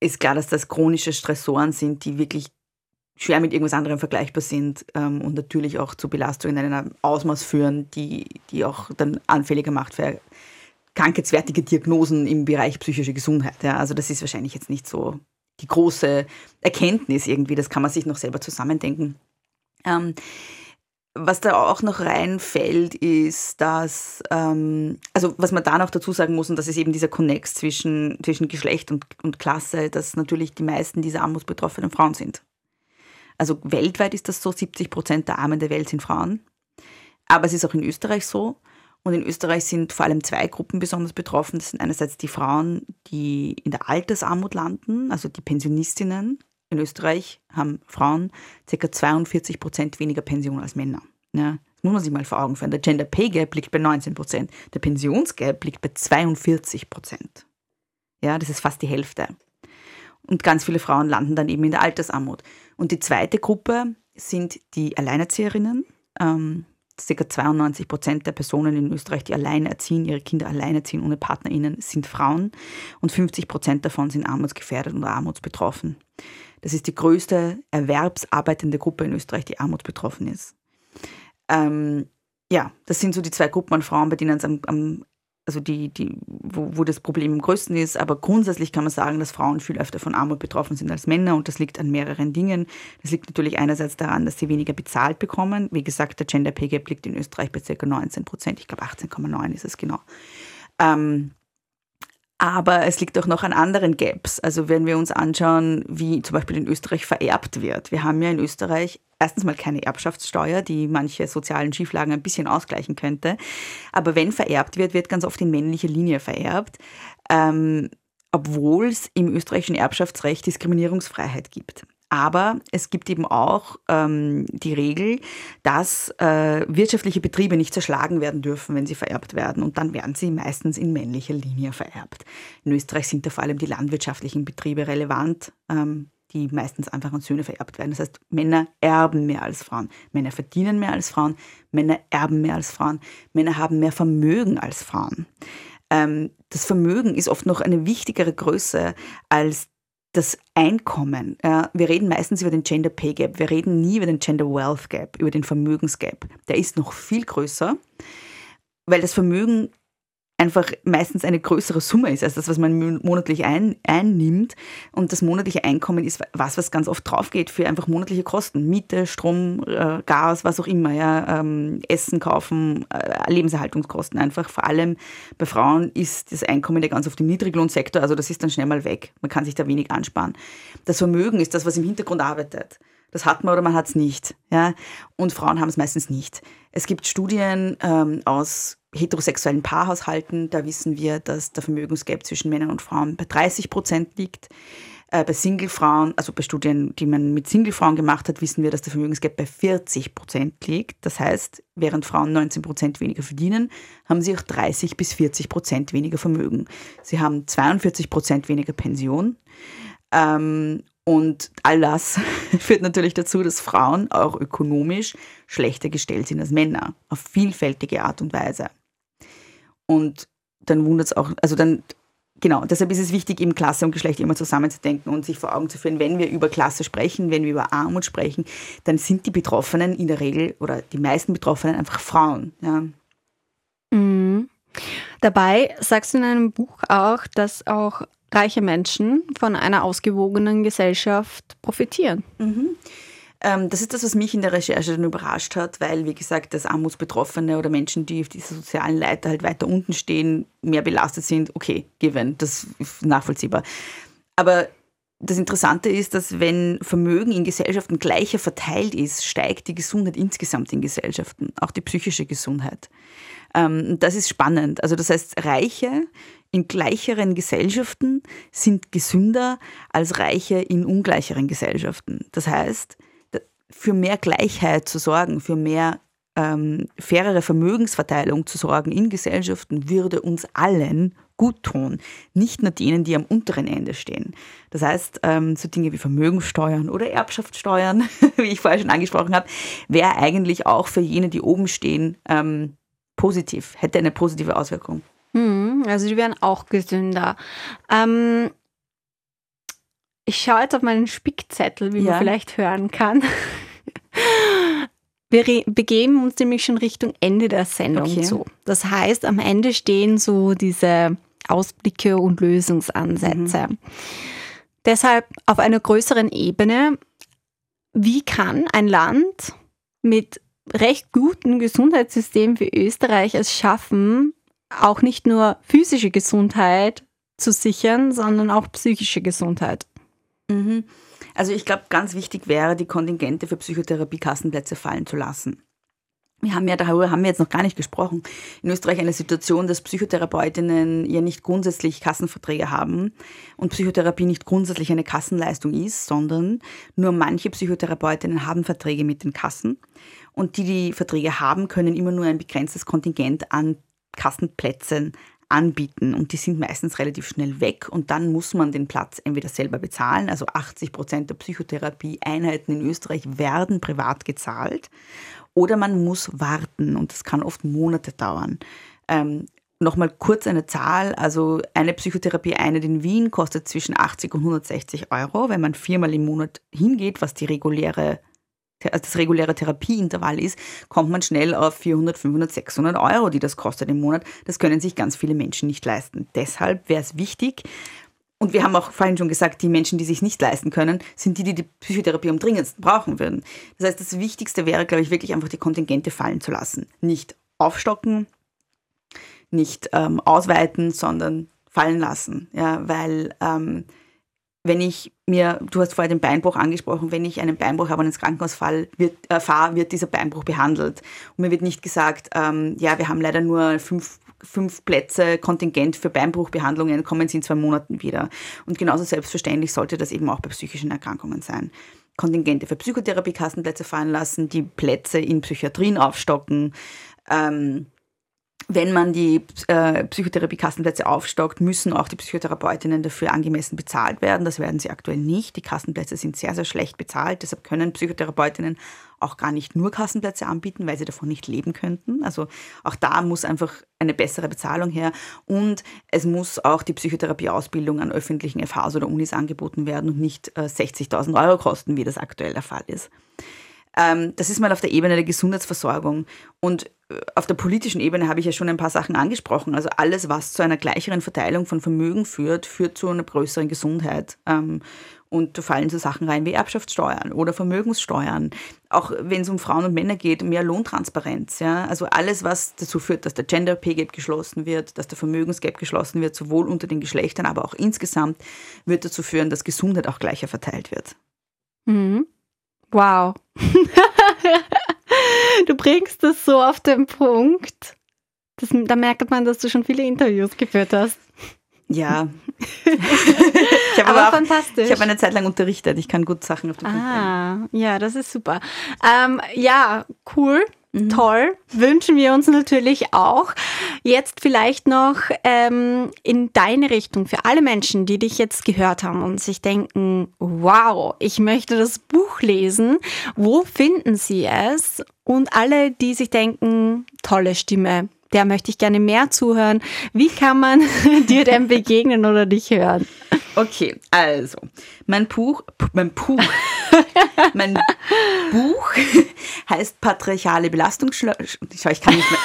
Ist klar, dass das chronische Stressoren sind, die wirklich schwer mit irgendwas anderem vergleichbar sind ähm, und natürlich auch zu Belastungen in einem Ausmaß führen, die, die auch dann anfälliger macht für krankheitswertige Diagnosen im Bereich psychische Gesundheit. Ja. Also das ist wahrscheinlich jetzt nicht so die große Erkenntnis irgendwie, das kann man sich noch selber zusammendenken. Ähm, was da auch noch reinfällt, ist, dass, ähm, also was man da noch dazu sagen muss, und das ist eben dieser Connex zwischen, zwischen Geschlecht und, und Klasse, dass natürlich die meisten dieser armutsbetroffenen Frauen sind. Also weltweit ist das so, 70 Prozent der Armen der Welt sind Frauen. Aber es ist auch in Österreich so. Und in Österreich sind vor allem zwei Gruppen besonders betroffen. Das sind einerseits die Frauen, die in der Altersarmut landen, also die Pensionistinnen. In Österreich haben Frauen ca. 42 Prozent weniger Pension als Männer. Ja, das muss man sich mal vor Augen führen. Der Gender Pay Gap liegt bei 19 Prozent. Der Pensionsgap liegt bei 42 Prozent. Ja, das ist fast die Hälfte. Und ganz viele Frauen landen dann eben in der Altersarmut. Und die zweite Gruppe sind die Alleinerzieherinnen. Ähm, circa 92 Prozent der Personen in Österreich, die alleine erziehen, ihre Kinder alleine erziehen ohne PartnerInnen, sind Frauen. Und 50 Prozent davon sind armutsgefährdet oder armutsbetroffen. Das ist die größte erwerbsarbeitende Gruppe in Österreich, die armutsbetroffen ist. Ähm, ja, das sind so die zwei Gruppen an Frauen, bei denen es am, am also die, die, wo, wo das Problem am größten ist. Aber grundsätzlich kann man sagen, dass Frauen viel öfter von Armut betroffen sind als Männer und das liegt an mehreren Dingen. Das liegt natürlich einerseits daran, dass sie weniger bezahlt bekommen. Wie gesagt, der Gender Pay Gap liegt in Österreich bei ca. 19 Prozent. Ich glaube 18,9 ist es genau. Ähm, Aber es liegt auch noch an anderen Gaps. Also wenn wir uns anschauen, wie zum Beispiel in Österreich vererbt wird. Wir haben ja in Österreich erstens mal keine Erbschaftssteuer, die manche sozialen Schieflagen ein bisschen ausgleichen könnte. Aber wenn vererbt wird, wird ganz oft in männlicher Linie vererbt, ähm, obwohl es im österreichischen Erbschaftsrecht Diskriminierungsfreiheit gibt. Aber es gibt eben auch ähm, die Regel, dass äh, wirtschaftliche Betriebe nicht zerschlagen werden dürfen, wenn sie vererbt werden. Und dann werden sie meistens in männlicher Linie vererbt. In Österreich sind da vor allem die landwirtschaftlichen Betriebe relevant, ähm, die meistens einfach an Söhne vererbt werden. Das heißt, Männer erben mehr als Frauen. Männer verdienen mehr als Frauen. Männer erben mehr als Frauen. Männer haben mehr Vermögen als Frauen. Ähm, das Vermögen ist oft noch eine wichtigere Größe als das Einkommen. Ja, wir reden meistens über den Gender Pay Gap. Wir reden nie über den Gender Wealth Gap, über den Vermögensgap. Der ist noch viel größer, weil das Vermögen einfach meistens eine größere Summe ist als das, was man monatlich ein, einnimmt. Und das monatliche Einkommen ist was, was ganz oft draufgeht für einfach monatliche Kosten. Miete, Strom, äh, Gas, was auch immer, ja, ähm, Essen kaufen, äh, Lebenserhaltungskosten einfach. Vor allem bei Frauen ist das Einkommen ja ganz oft im Niedriglohnsektor, also das ist dann schnell mal weg. Man kann sich da wenig ansparen. Das Vermögen ist das, was im Hintergrund arbeitet. Das hat man oder man hat es nicht. Ja? Und Frauen haben es meistens nicht. Es gibt Studien ähm, aus heterosexuellen Paarhaushalten, da wissen wir, dass der Vermögensgap zwischen Männern und Frauen bei 30 Prozent liegt. Äh, bei Singlefrauen, also bei Studien, die man mit Singlefrauen gemacht hat, wissen wir, dass der Vermögensgap bei 40 Prozent liegt. Das heißt, während Frauen 19 Prozent weniger verdienen, haben sie auch 30 bis 40 Prozent weniger Vermögen. Sie haben 42 Prozent weniger Pension. Ähm, und all das führt natürlich dazu, dass Frauen auch ökonomisch schlechter gestellt sind als Männer, auf vielfältige Art und Weise. Und dann wundert es auch, also dann, genau, deshalb ist es wichtig, eben Klasse und Geschlecht immer zusammenzudenken und sich vor Augen zu führen, wenn wir über Klasse sprechen, wenn wir über Armut sprechen, dann sind die Betroffenen in der Regel oder die meisten Betroffenen einfach Frauen. Ja. Mhm. Dabei sagst du in einem Buch auch, dass auch reiche Menschen von einer ausgewogenen Gesellschaft profitieren. Mhm. Ähm, das ist das, was mich in der Recherche dann überrascht hat, weil, wie gesagt, dass Armutsbetroffene oder Menschen, die auf dieser sozialen Leiter halt weiter unten stehen, mehr belastet sind. Okay, given, das ist nachvollziehbar. Aber das Interessante ist, dass wenn Vermögen in Gesellschaften gleicher verteilt ist, steigt die Gesundheit insgesamt in Gesellschaften, auch die psychische Gesundheit. Ähm, das ist spannend. Also das heißt, Reiche in gleicheren Gesellschaften sind gesünder als Reiche in ungleicheren Gesellschaften. Das heißt, für mehr Gleichheit zu sorgen, für mehr ähm, fairere Vermögensverteilung zu sorgen in Gesellschaften, würde uns allen gut tun, nicht nur denen, die am unteren Ende stehen. Das heißt, ähm, so Dinge wie Vermögensteuern oder Erbschaftssteuern, wie ich vorher schon angesprochen habe, wäre eigentlich auch für jene, die oben stehen, ähm, positiv, hätte eine positive Auswirkung. Hm, also die wären auch gesünder. Ähm, ich schaue jetzt auf meinen Spickzettel, wie ja. man vielleicht hören kann. Wir begeben uns nämlich schon Richtung Ende der Sendung okay. zu. Das heißt, am Ende stehen so diese Ausblicke und Lösungsansätze. Mhm. Deshalb auf einer größeren Ebene, wie kann ein Land mit recht gutem Gesundheitssystem wie Österreich es schaffen, auch nicht nur physische Gesundheit zu sichern, sondern auch psychische Gesundheit? Mhm. Also ich glaube, ganz wichtig wäre, die Kontingente für Psychotherapie-Kassenplätze fallen zu lassen. Wir haben ja darüber haben wir jetzt noch gar nicht gesprochen. In Österreich eine Situation, dass Psychotherapeutinnen ja nicht grundsätzlich Kassenverträge haben und Psychotherapie nicht grundsätzlich eine Kassenleistung ist, sondern nur manche Psychotherapeutinnen haben Verträge mit den Kassen und die, die Verträge haben, können immer nur ein begrenztes Kontingent an Kassenplätzen anbieten und die sind meistens relativ schnell weg und dann muss man den Platz entweder selber bezahlen, also 80 Prozent der Psychotherapie-Einheiten in Österreich werden privat gezahlt oder man muss warten und das kann oft Monate dauern. Ähm, Nochmal kurz eine Zahl, also eine Psychotherapie-Einheit in Wien kostet zwischen 80 und 160 Euro, wenn man viermal im Monat hingeht, was die reguläre das reguläre Therapieintervall ist, kommt man schnell auf 400, 500, 600 Euro, die das kostet im Monat. Das können sich ganz viele Menschen nicht leisten. Deshalb wäre es wichtig, und wir haben auch vorhin schon gesagt, die Menschen, die sich nicht leisten können, sind die, die die Psychotherapie am dringendsten brauchen würden. Das heißt, das Wichtigste wäre, glaube ich, wirklich einfach die Kontingente fallen zu lassen. Nicht aufstocken, nicht ähm, ausweiten, sondern fallen lassen, ja, weil ähm, wenn ich mir, du hast vorher den Beinbruch angesprochen, wenn ich einen Beinbruch habe und ins Krankenhaus fall, wird, äh, fahre, wird dieser Beinbruch behandelt. Und mir wird nicht gesagt, ähm, ja, wir haben leider nur fünf, fünf Plätze Kontingent für Beinbruchbehandlungen, kommen Sie in zwei Monaten wieder. Und genauso selbstverständlich sollte das eben auch bei psychischen Erkrankungen sein. Kontingente für Psychotherapie-Kassenplätze fallen lassen, die Plätze in Psychiatrien aufstocken, ähm, wenn man die äh, Psychotherapie-Kassenplätze aufstockt, müssen auch die Psychotherapeutinnen dafür angemessen bezahlt werden. Das werden sie aktuell nicht. Die Kassenplätze sind sehr, sehr schlecht bezahlt. Deshalb können Psychotherapeutinnen auch gar nicht nur Kassenplätze anbieten, weil sie davon nicht leben könnten. Also auch da muss einfach eine bessere Bezahlung her. Und es muss auch die Psychotherapieausbildung an öffentlichen FHs oder Unis angeboten werden und nicht äh, 60.000 Euro kosten, wie das aktuell der Fall ist. Ähm, das ist mal auf der Ebene der Gesundheitsversorgung. Und auf der politischen Ebene habe ich ja schon ein paar Sachen angesprochen. Also alles, was zu einer gleicheren Verteilung von Vermögen führt, führt zu einer größeren Gesundheit. Ähm, und da fallen so Sachen rein wie Erbschaftssteuern oder Vermögenssteuern. Auch wenn es um Frauen und Männer geht, mehr Lohntransparenz. Ja? Also alles, was dazu führt, dass der Gender Pay Gap geschlossen wird, dass der Vermögensgap geschlossen wird, sowohl unter den Geschlechtern, aber auch insgesamt, wird dazu führen, dass Gesundheit auch gleicher verteilt wird. Mhm. Wow. du bringst das so auf den Punkt. Das, da merkt man, dass du schon viele Interviews geführt hast. Ja. ich habe aber, auch, fantastisch. Ich habe eine Zeit lang unterrichtet. Ich kann gut Sachen auf den Punkt ah, bringen. Ja, das ist super. Ähm, ja, cool. Mhm. Toll, wünschen wir uns natürlich auch. Jetzt vielleicht noch ähm, in deine Richtung für alle Menschen, die dich jetzt gehört haben und sich denken, wow, ich möchte das Buch lesen. Wo finden sie es? Und alle, die sich denken, tolle Stimme, der möchte ich gerne mehr zuhören. Wie kann man dir denn begegnen oder dich hören? Okay, also, mein Buch, mein Buch, mein Buch heißt Patriarchale Belastungssteuerung. Ich kann nicht mehr.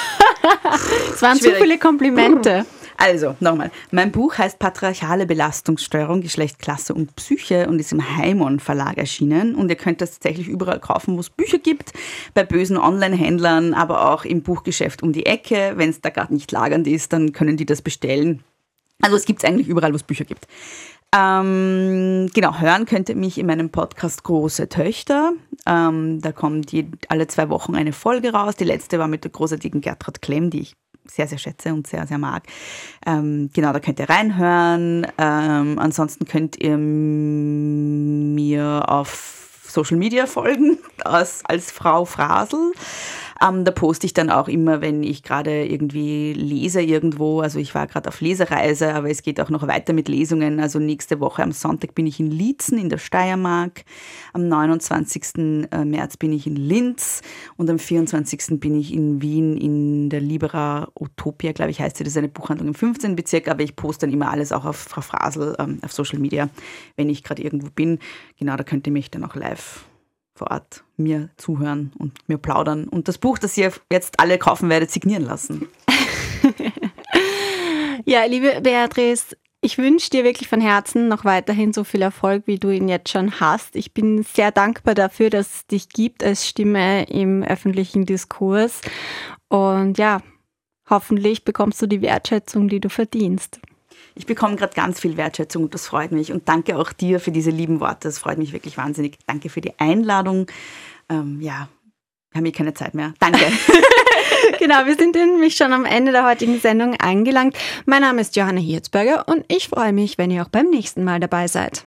Es waren Schwierig. zu viele Komplimente. Also, nochmal. Mein Buch heißt Patriarchale Belastungssteuerung, Geschlecht, Klasse und Psyche und ist im Heimon Verlag erschienen. Und ihr könnt das tatsächlich überall kaufen, wo es Bücher gibt, bei bösen Online-Händlern, aber auch im Buchgeschäft um die Ecke. Wenn es da gerade nicht lagernd ist, dann können die das bestellen. Also es gibt es eigentlich überall, wo es Bücher gibt. Ähm, genau, hören könnt ihr mich in meinem Podcast Große Töchter. Ähm, da kommt die, alle zwei Wochen eine Folge raus. Die letzte war mit der großartigen Gertrud Klemm, die ich sehr, sehr schätze und sehr, sehr mag. Ähm, genau, da könnt ihr reinhören. Ähm, ansonsten könnt ihr mir auf Social Media folgen als, als Frau Frasel. Ähm, da poste ich dann auch immer, wenn ich gerade irgendwie lese irgendwo. Also ich war gerade auf Lesereise, aber es geht auch noch weiter mit Lesungen. Also nächste Woche am Sonntag bin ich in Liezen in der Steiermark. Am 29. Äh, März bin ich in Linz und am 24. bin ich in Wien in der Libera Utopia, glaube ich, heißt sie. Das ist eine Buchhandlung im 15. Bezirk, aber ich poste dann immer alles auch auf Frau Frasel ähm, auf Social Media, wenn ich gerade irgendwo bin. Genau, da könnt ihr mich dann auch live vor Ort mir zuhören und mir plaudern und das Buch, das ihr jetzt alle kaufen werdet, signieren lassen. ja, liebe Beatrice, ich wünsche dir wirklich von Herzen noch weiterhin so viel Erfolg, wie du ihn jetzt schon hast. Ich bin sehr dankbar dafür, dass es dich gibt als Stimme im öffentlichen Diskurs. Und ja, hoffentlich bekommst du die Wertschätzung, die du verdienst. Ich bekomme gerade ganz viel Wertschätzung und das freut mich. Und danke auch dir für diese lieben Worte. Das freut mich wirklich wahnsinnig. Danke für die Einladung. Ähm, ja, wir haben hier keine Zeit mehr. Danke. genau, wir sind nämlich schon am Ende der heutigen Sendung angelangt. Mein Name ist Johanna Hirzberger und ich freue mich, wenn ihr auch beim nächsten Mal dabei seid.